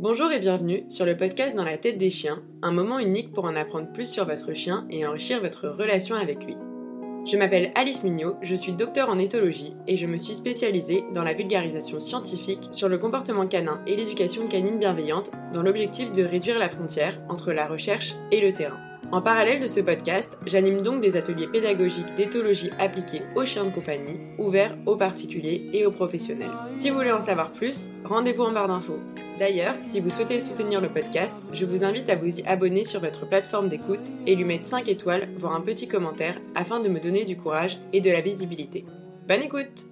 Bonjour et bienvenue sur le podcast Dans la tête des chiens, un moment unique pour en apprendre plus sur votre chien et enrichir votre relation avec lui. Je m'appelle Alice Mignot, je suis docteur en éthologie et je me suis spécialisée dans la vulgarisation scientifique sur le comportement canin et l'éducation canine bienveillante dans l'objectif de réduire la frontière entre la recherche et le terrain. En parallèle de ce podcast, j'anime donc des ateliers pédagogiques d'éthologie appliqués aux chiens de compagnie, ouverts aux particuliers et aux professionnels. Si vous voulez en savoir plus, rendez-vous en barre d'infos. D'ailleurs, si vous souhaitez soutenir le podcast, je vous invite à vous y abonner sur votre plateforme d'écoute et lui mettre 5 étoiles, voire un petit commentaire, afin de me donner du courage et de la visibilité. Bonne écoute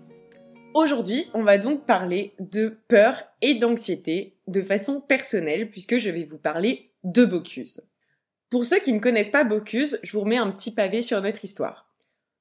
Aujourd'hui, on va donc parler de peur et d'anxiété de façon personnelle, puisque je vais vous parler de Bocuse. Pour ceux qui ne connaissent pas Bocuse, je vous remets un petit pavé sur notre histoire.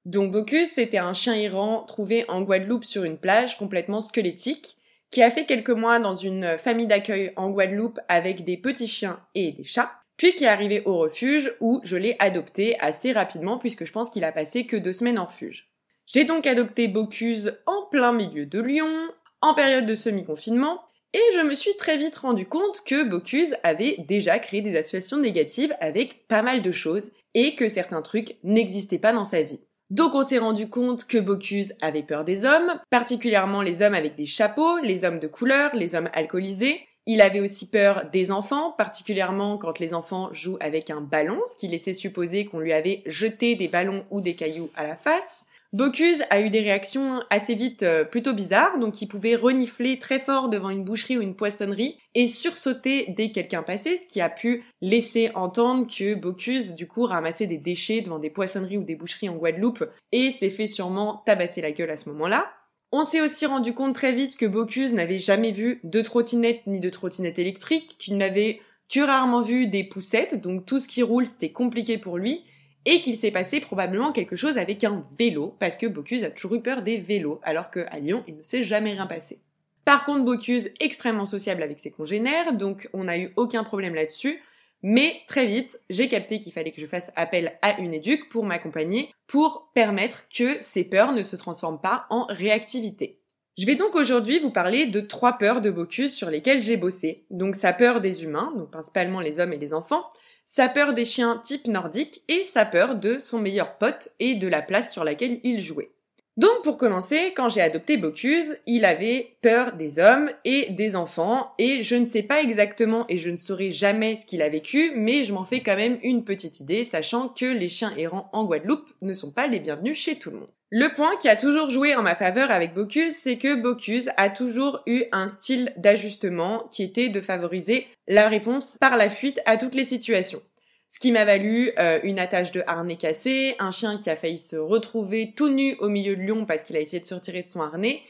Donc Bocuse, c'était un chien errant trouvé en Guadeloupe sur une plage complètement squelettique, qui a fait quelques mois dans une famille d'accueil en Guadeloupe avec des petits chiens et des chats, puis qui est arrivé au refuge où je l'ai adopté assez rapidement puisque je pense qu'il a passé que deux semaines en refuge. J'ai donc adopté Bocuse en plein milieu de Lyon, en période de semi-confinement, et je me suis très vite rendu compte que Bocuse avait déjà créé des associations négatives avec pas mal de choses et que certains trucs n'existaient pas dans sa vie. Donc on s'est rendu compte que Bocuse avait peur des hommes, particulièrement les hommes avec des chapeaux, les hommes de couleur, les hommes alcoolisés. Il avait aussi peur des enfants, particulièrement quand les enfants jouent avec un ballon, ce qui laissait supposer qu'on lui avait jeté des ballons ou des cailloux à la face. Bocuse a eu des réactions assez vite euh, plutôt bizarres, donc il pouvait renifler très fort devant une boucherie ou une poissonnerie et sursauter dès quelqu'un passait, ce qui a pu laisser entendre que Bocuse du coup ramassait des déchets devant des poissonneries ou des boucheries en Guadeloupe et s'est fait sûrement tabasser la gueule à ce moment-là. On s'est aussi rendu compte très vite que Bocuse n'avait jamais vu de trottinette ni de trottinette électrique, qu'il n'avait que rarement vu des poussettes, donc tout ce qui roule c'était compliqué pour lui, et qu'il s'est passé probablement quelque chose avec un vélo, parce que Bocuse a toujours eu peur des vélos, alors qu'à Lyon, il ne s'est jamais rien passé. Par contre, Bocuse, extrêmement sociable avec ses congénères, donc on n'a eu aucun problème là-dessus, mais très vite, j'ai capté qu'il fallait que je fasse appel à une éduque pour m'accompagner, pour permettre que ces peurs ne se transforment pas en réactivité. Je vais donc aujourd'hui vous parler de trois peurs de Bocuse sur lesquelles j'ai bossé. Donc sa peur des humains, donc principalement les hommes et les enfants, sa peur des chiens type nordique et sa peur de son meilleur pote et de la place sur laquelle il jouait. Donc pour commencer, quand j'ai adopté Bocuse, il avait peur des hommes et des enfants, et je ne sais pas exactement et je ne saurai jamais ce qu'il a vécu, mais je m'en fais quand même une petite idée, sachant que les chiens errants en Guadeloupe ne sont pas les bienvenus chez tout le monde. Le point qui a toujours joué en ma faveur avec Bocuse, c'est que Bocuse a toujours eu un style d'ajustement qui était de favoriser la réponse par la fuite à toutes les situations. Ce qui m'a valu euh, une attache de harnais cassé, un chien qui a failli se retrouver tout nu au milieu de Lyon parce qu'il a essayé de se retirer de son harnais,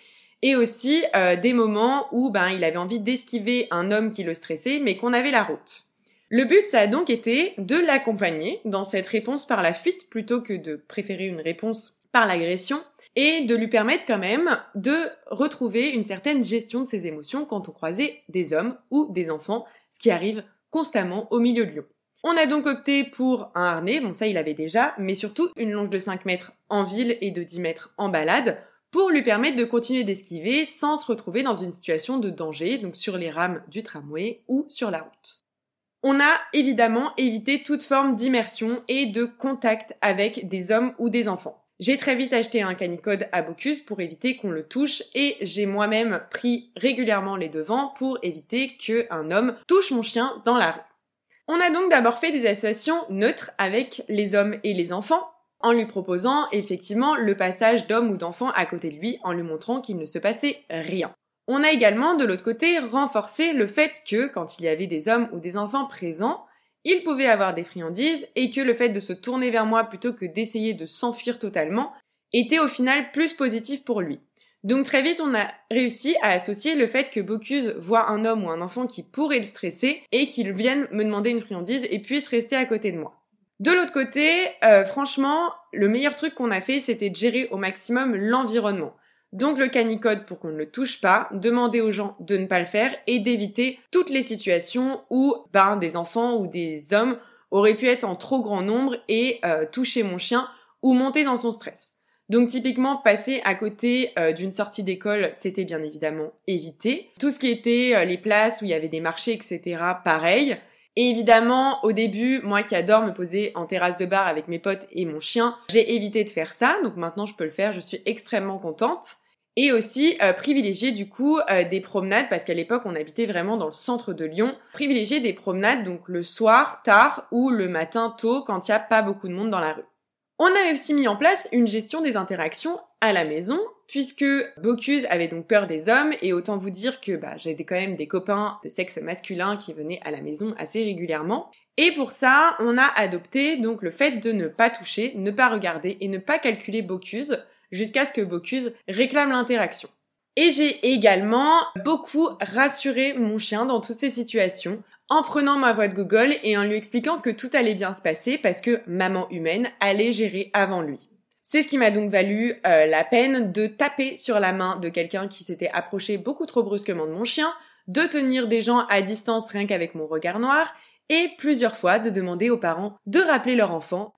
et aussi euh, des moments où ben il avait envie d'esquiver un homme qui le stressait, mais qu'on avait la route. Le but, ça a donc été de l'accompagner dans cette réponse par la fuite plutôt que de préférer une réponse par l'agression et de lui permettre quand même de retrouver une certaine gestion de ses émotions quand on croisait des hommes ou des enfants, ce qui arrive constamment au milieu de Lyon. On a donc opté pour un harnais, bon ça il avait déjà, mais surtout une longe de 5 mètres en ville et de 10 mètres en balade, pour lui permettre de continuer d'esquiver sans se retrouver dans une situation de danger, donc sur les rames du tramway ou sur la route. On a évidemment évité toute forme d'immersion et de contact avec des hommes ou des enfants. J'ai très vite acheté un canicode à Bocuse pour éviter qu'on le touche et j'ai moi-même pris régulièrement les devants pour éviter qu'un homme touche mon chien dans la rue. On a donc d'abord fait des associations neutres avec les hommes et les enfants en lui proposant effectivement le passage d'hommes ou d'enfants à côté de lui en lui montrant qu'il ne se passait rien. On a également de l'autre côté renforcé le fait que quand il y avait des hommes ou des enfants présents, il pouvait avoir des friandises et que le fait de se tourner vers moi plutôt que d'essayer de s'enfuir totalement était au final plus positif pour lui. Donc très vite, on a réussi à associer le fait que Bocuse voit un homme ou un enfant qui pourrait le stresser et qu'il vienne me demander une friandise et puisse rester à côté de moi. De l'autre côté, euh, franchement, le meilleur truc qu'on a fait, c'était de gérer au maximum l'environnement. Donc le canicode pour qu'on ne le touche pas, demander aux gens de ne pas le faire et d'éviter toutes les situations où ben, des enfants ou des hommes auraient pu être en trop grand nombre et euh, toucher mon chien ou monter dans son stress. Donc typiquement, passer à côté euh, d'une sortie d'école, c'était bien évidemment évité. Tout ce qui était euh, les places où il y avait des marchés, etc., pareil. Et évidemment, au début, moi qui adore me poser en terrasse de bar avec mes potes et mon chien, j'ai évité de faire ça. Donc maintenant, je peux le faire. Je suis extrêmement contente. Et aussi euh, privilégier du coup des promenades parce qu'à l'époque on habitait vraiment dans le centre de Lyon. Privilégier des promenades donc le soir tard ou le matin tôt quand il n'y a pas beaucoup de monde dans la rue. On a aussi mis en place une gestion des interactions à la maison, puisque Bocuse avait donc peur des hommes, et autant vous dire que bah, j'avais quand même des copains de sexe masculin qui venaient à la maison assez régulièrement. Et pour ça, on a adopté donc le fait de ne pas toucher, ne pas regarder et ne pas calculer Bocuse jusqu'à ce que Bocuse réclame l'interaction. Et j'ai également beaucoup rassuré mon chien dans toutes ces situations en prenant ma voix de Google et en lui expliquant que tout allait bien se passer parce que maman humaine allait gérer avant lui. C'est ce qui m'a donc valu euh, la peine de taper sur la main de quelqu'un qui s'était approché beaucoup trop brusquement de mon chien, de tenir des gens à distance rien qu'avec mon regard noir, et plusieurs fois de demander aux parents de rappeler leur enfant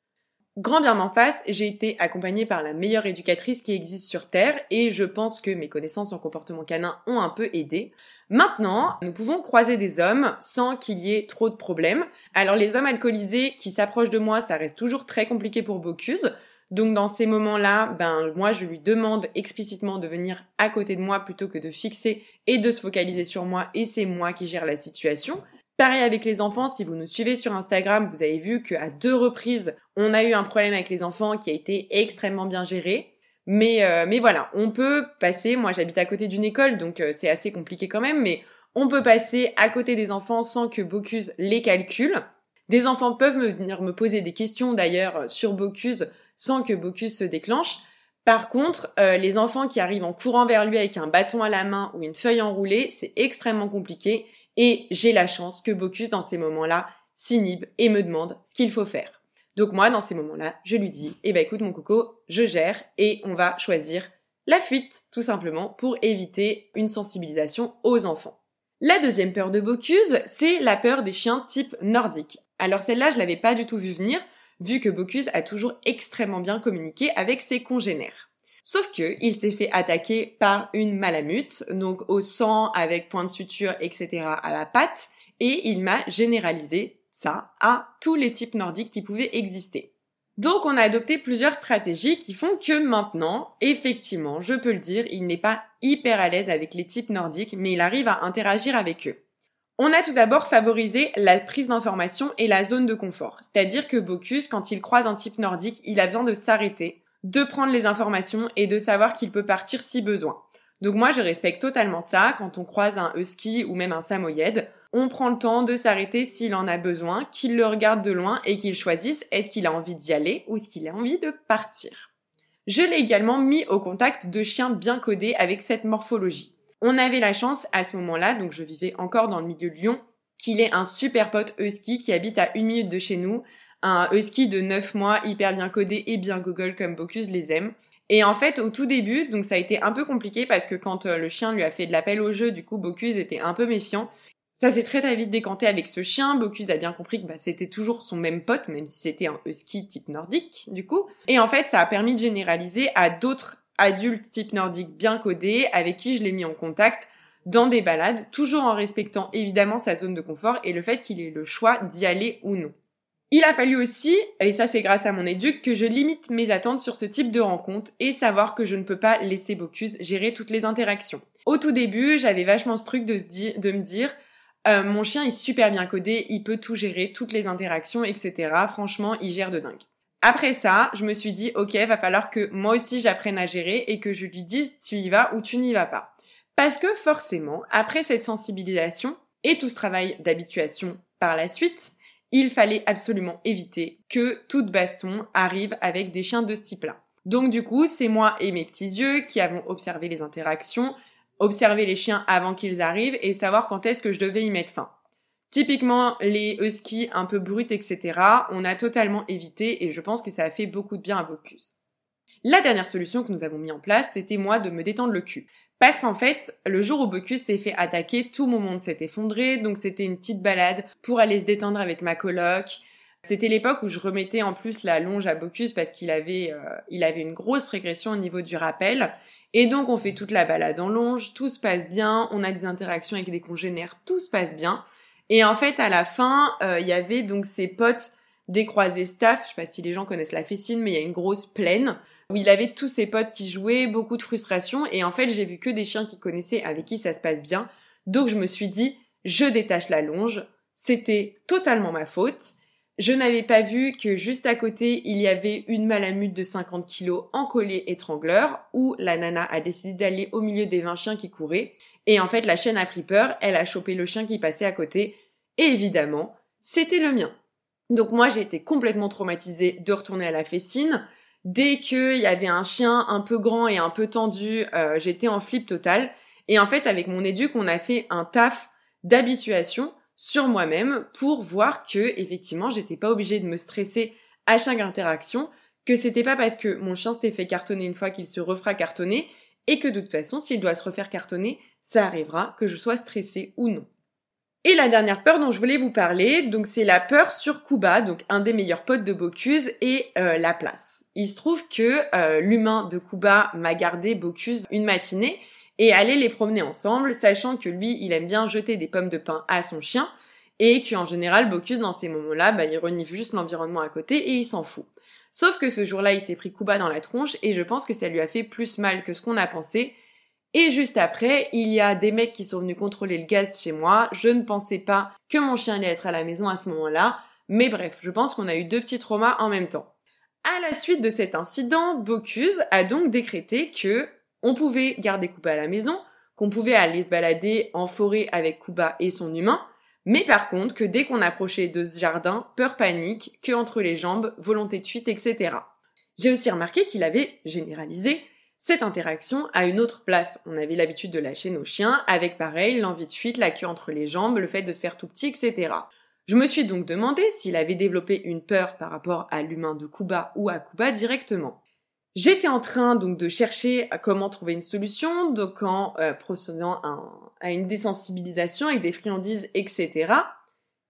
Grand bien m'en face, j'ai été accompagnée par la meilleure éducatrice qui existe sur Terre et je pense que mes connaissances en comportement canin ont un peu aidé. Maintenant, nous pouvons croiser des hommes sans qu'il y ait trop de problèmes. Alors les hommes alcoolisés qui s'approchent de moi, ça reste toujours très compliqué pour Bocuse. Donc dans ces moments-là, ben moi je lui demande explicitement de venir à côté de moi plutôt que de fixer et de se focaliser sur moi et c'est moi qui gère la situation. Pareil avec les enfants, si vous nous suivez sur Instagram, vous avez vu qu'à deux reprises, on a eu un problème avec les enfants qui a été extrêmement bien géré. Mais, euh, mais voilà, on peut passer, moi j'habite à côté d'une école, donc euh, c'est assez compliqué quand même, mais on peut passer à côté des enfants sans que Bocuse les calcule. Des enfants peuvent me venir me poser des questions d'ailleurs sur Bocuse sans que Bocuse se déclenche. Par contre, euh, les enfants qui arrivent en courant vers lui avec un bâton à la main ou une feuille enroulée, c'est extrêmement compliqué et j'ai la chance que Bocuse, dans ces moments-là, s'inhibe et me demande ce qu'il faut faire. Donc moi, dans ces moments-là, je lui dis, eh ben écoute mon coco, je gère et on va choisir la fuite, tout simplement, pour éviter une sensibilisation aux enfants. La deuxième peur de Bocuse, c'est la peur des chiens type nordique. Alors celle-là, je l'avais pas du tout vu venir, vu que Bocuse a toujours extrêmement bien communiqué avec ses congénères. Sauf que il s'est fait attaquer par une malamute, donc au sang avec point de suture, etc. à la patte, et il m'a généralisé ça à tous les types nordiques qui pouvaient exister. Donc on a adopté plusieurs stratégies qui font que maintenant, effectivement, je peux le dire, il n'est pas hyper à l'aise avec les types nordiques, mais il arrive à interagir avec eux. On a tout d'abord favorisé la prise d'information et la zone de confort. C'est-à-dire que Bocuse, quand il croise un type nordique, il a besoin de s'arrêter, de prendre les informations et de savoir qu'il peut partir si besoin. Donc moi, je respecte totalement ça. Quand on croise un husky ou même un samoyed, on prend le temps de s'arrêter s'il en a besoin, qu'il le regarde de loin et qu'il choisisse est-ce qu'il a envie d'y aller ou est-ce qu'il a envie de partir. Je l'ai également mis au contact de chiens bien codés avec cette morphologie. On avait la chance à ce moment-là, donc je vivais encore dans le milieu de Lyon, qu'il ait un super pote husky qui habite à une minute de chez nous, un husky de 9 mois hyper bien codé et bien Google comme Bocuse les aime. Et en fait, au tout début, donc ça a été un peu compliqué parce que quand euh, le chien lui a fait de l'appel au jeu, du coup, Bocuse était un peu méfiant. Ça s'est très très vite décanté avec ce chien. Bocuse a bien compris que bah, c'était toujours son même pote, même si c'était un husky type nordique, du coup. Et en fait, ça a permis de généraliser à d'autres adultes type nordique bien codés avec qui je l'ai mis en contact dans des balades, toujours en respectant évidemment sa zone de confort et le fait qu'il ait le choix d'y aller ou non. Il a fallu aussi, et ça c'est grâce à mon éduc, que je limite mes attentes sur ce type de rencontre et savoir que je ne peux pas laisser Bocuse gérer toutes les interactions. Au tout début, j'avais vachement ce truc de, se de me dire, euh, mon chien est super bien codé, il peut tout gérer, toutes les interactions, etc. Franchement, il gère de dingue. Après ça, je me suis dit, ok, va falloir que moi aussi j'apprenne à gérer et que je lui dise, tu y vas ou tu n'y vas pas. Parce que forcément, après cette sensibilisation et tout ce travail d'habituation par la suite, il fallait absolument éviter que toute baston arrive avec des chiens de ce type-là. Donc du coup, c'est moi et mes petits yeux qui avons observé les interactions, observé les chiens avant qu'ils arrivent et savoir quand est-ce que je devais y mettre fin. Typiquement, les huskies un peu bruts, etc., on a totalement évité et je pense que ça a fait beaucoup de bien à Bocuse. La dernière solution que nous avons mis en place, c'était moi de me détendre le cul. Parce qu'en fait, le jour où Bocuse s'est fait attaquer, tout mon monde s'est effondré, donc c'était une petite balade pour aller se détendre avec ma coloc. C'était l'époque où je remettais en plus la longe à Bocuse parce qu'il avait, euh, il avait une grosse régression au niveau du rappel. Et donc on fait toute la balade en longe, tout se passe bien, on a des interactions avec des congénères, tout se passe bien. Et en fait à la fin, euh, il y avait donc ses potes des croisés staff, je sais pas si les gens connaissent la fessine, mais il y a une grosse plaine où il avait tous ses potes qui jouaient, beaucoup de frustration, et en fait j'ai vu que des chiens qui connaissaient, avec qui ça se passe bien. Donc je me suis dit, je détache la longe, c'était totalement ma faute. Je n'avais pas vu que juste à côté, il y avait une malamute de 50 kilos en collier étrangleur, où la nana a décidé d'aller au milieu des 20 chiens qui couraient. Et en fait, la chienne a pris peur, elle a chopé le chien qui passait à côté, et évidemment, c'était le mien. Donc moi, j'ai été complètement traumatisée de retourner à la fessine. Dès qu'il y avait un chien un peu grand et un peu tendu, euh, j'étais en flip total. Et en fait, avec mon éduc, on a fait un taf d'habituation sur moi-même pour voir que, effectivement, j'étais pas obligée de me stresser à chaque interaction, que c'était pas parce que mon chien s'était fait cartonner une fois qu'il se refera cartonner, et que de toute façon, s'il doit se refaire cartonner, ça arrivera, que je sois stressée ou non. Et la dernière peur dont je voulais vous parler, donc c'est la peur sur Kuba, donc un des meilleurs potes de Bocuse, et euh, la place. Il se trouve que euh, l'humain de Kuba m'a gardé Bocuse une matinée et allait les promener ensemble, sachant que lui, il aime bien jeter des pommes de pain à son chien, et qu'en général, Bocuse, dans ces moments-là, bah, il renifle juste l'environnement à côté et il s'en fout. Sauf que ce jour-là, il s'est pris Kuba dans la tronche, et je pense que ça lui a fait plus mal que ce qu'on a pensé, et juste après, il y a des mecs qui sont venus contrôler le gaz chez moi. Je ne pensais pas que mon chien allait être à la maison à ce moment-là. Mais bref, je pense qu'on a eu deux petits traumas en même temps. À la suite de cet incident, Bocuse a donc décrété que on pouvait garder Kuba à la maison, qu'on pouvait aller se balader en forêt avec Kuba et son humain, mais par contre que dès qu'on approchait de ce jardin, peur panique, que entre les jambes, volonté de fuite, etc. J'ai aussi remarqué qu'il avait généralisé cette interaction a une autre place. On avait l'habitude de lâcher nos chiens, avec pareil, l'envie de fuite, la queue entre les jambes, le fait de se faire tout petit, etc. Je me suis donc demandé s'il avait développé une peur par rapport à l'humain de Kuba ou à Kuba directement. J'étais en train donc de chercher comment trouver une solution, donc en euh, procédant à une désensibilisation avec des friandises, etc.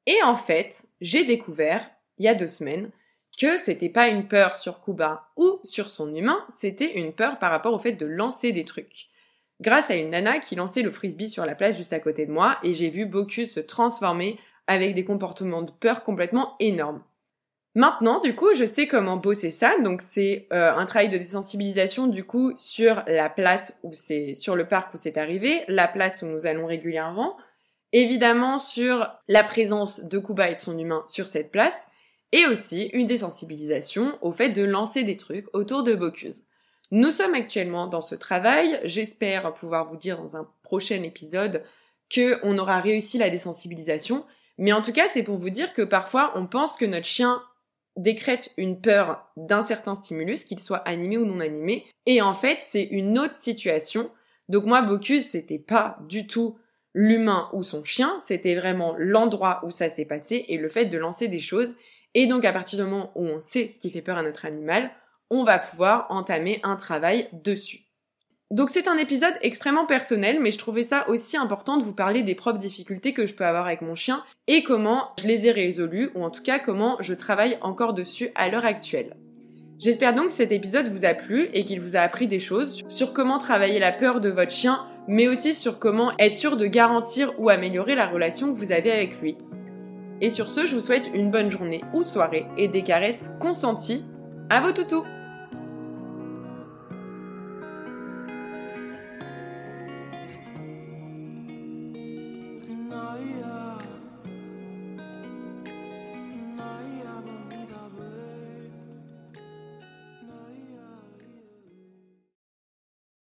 Et en fait, j'ai découvert, il y a deux semaines, que c'était pas une peur sur Kuba ou sur son humain, c'était une peur par rapport au fait de lancer des trucs. Grâce à une nana qui lançait le frisbee sur la place juste à côté de moi et j'ai vu Bocuse se transformer avec des comportements de peur complètement énormes. Maintenant, du coup, je sais comment bosser ça. Donc, c'est euh, un travail de désensibilisation, du coup, sur la place où c'est, sur le parc où c'est arrivé, la place où nous allons régulièrement, évidemment sur la présence de Kuba et de son humain sur cette place, et aussi une désensibilisation au fait de lancer des trucs autour de Bocuse. Nous sommes actuellement dans ce travail, j'espère pouvoir vous dire dans un prochain épisode que on aura réussi la désensibilisation, mais en tout cas c'est pour vous dire que parfois on pense que notre chien décrète une peur d'un certain stimulus, qu'il soit animé ou non animé, et en fait c'est une autre situation. Donc moi Bocuse c'était pas du tout l'humain ou son chien, c'était vraiment l'endroit où ça s'est passé et le fait de lancer des choses et donc à partir du moment où on sait ce qui fait peur à notre animal, on va pouvoir entamer un travail dessus. Donc c'est un épisode extrêmement personnel, mais je trouvais ça aussi important de vous parler des propres difficultés que je peux avoir avec mon chien et comment je les ai résolues, ou en tout cas comment je travaille encore dessus à l'heure actuelle. J'espère donc que cet épisode vous a plu et qu'il vous a appris des choses sur comment travailler la peur de votre chien, mais aussi sur comment être sûr de garantir ou améliorer la relation que vous avez avec lui. Et sur ce, je vous souhaite une bonne journée ou soirée et des caresses consenties. À vos toutous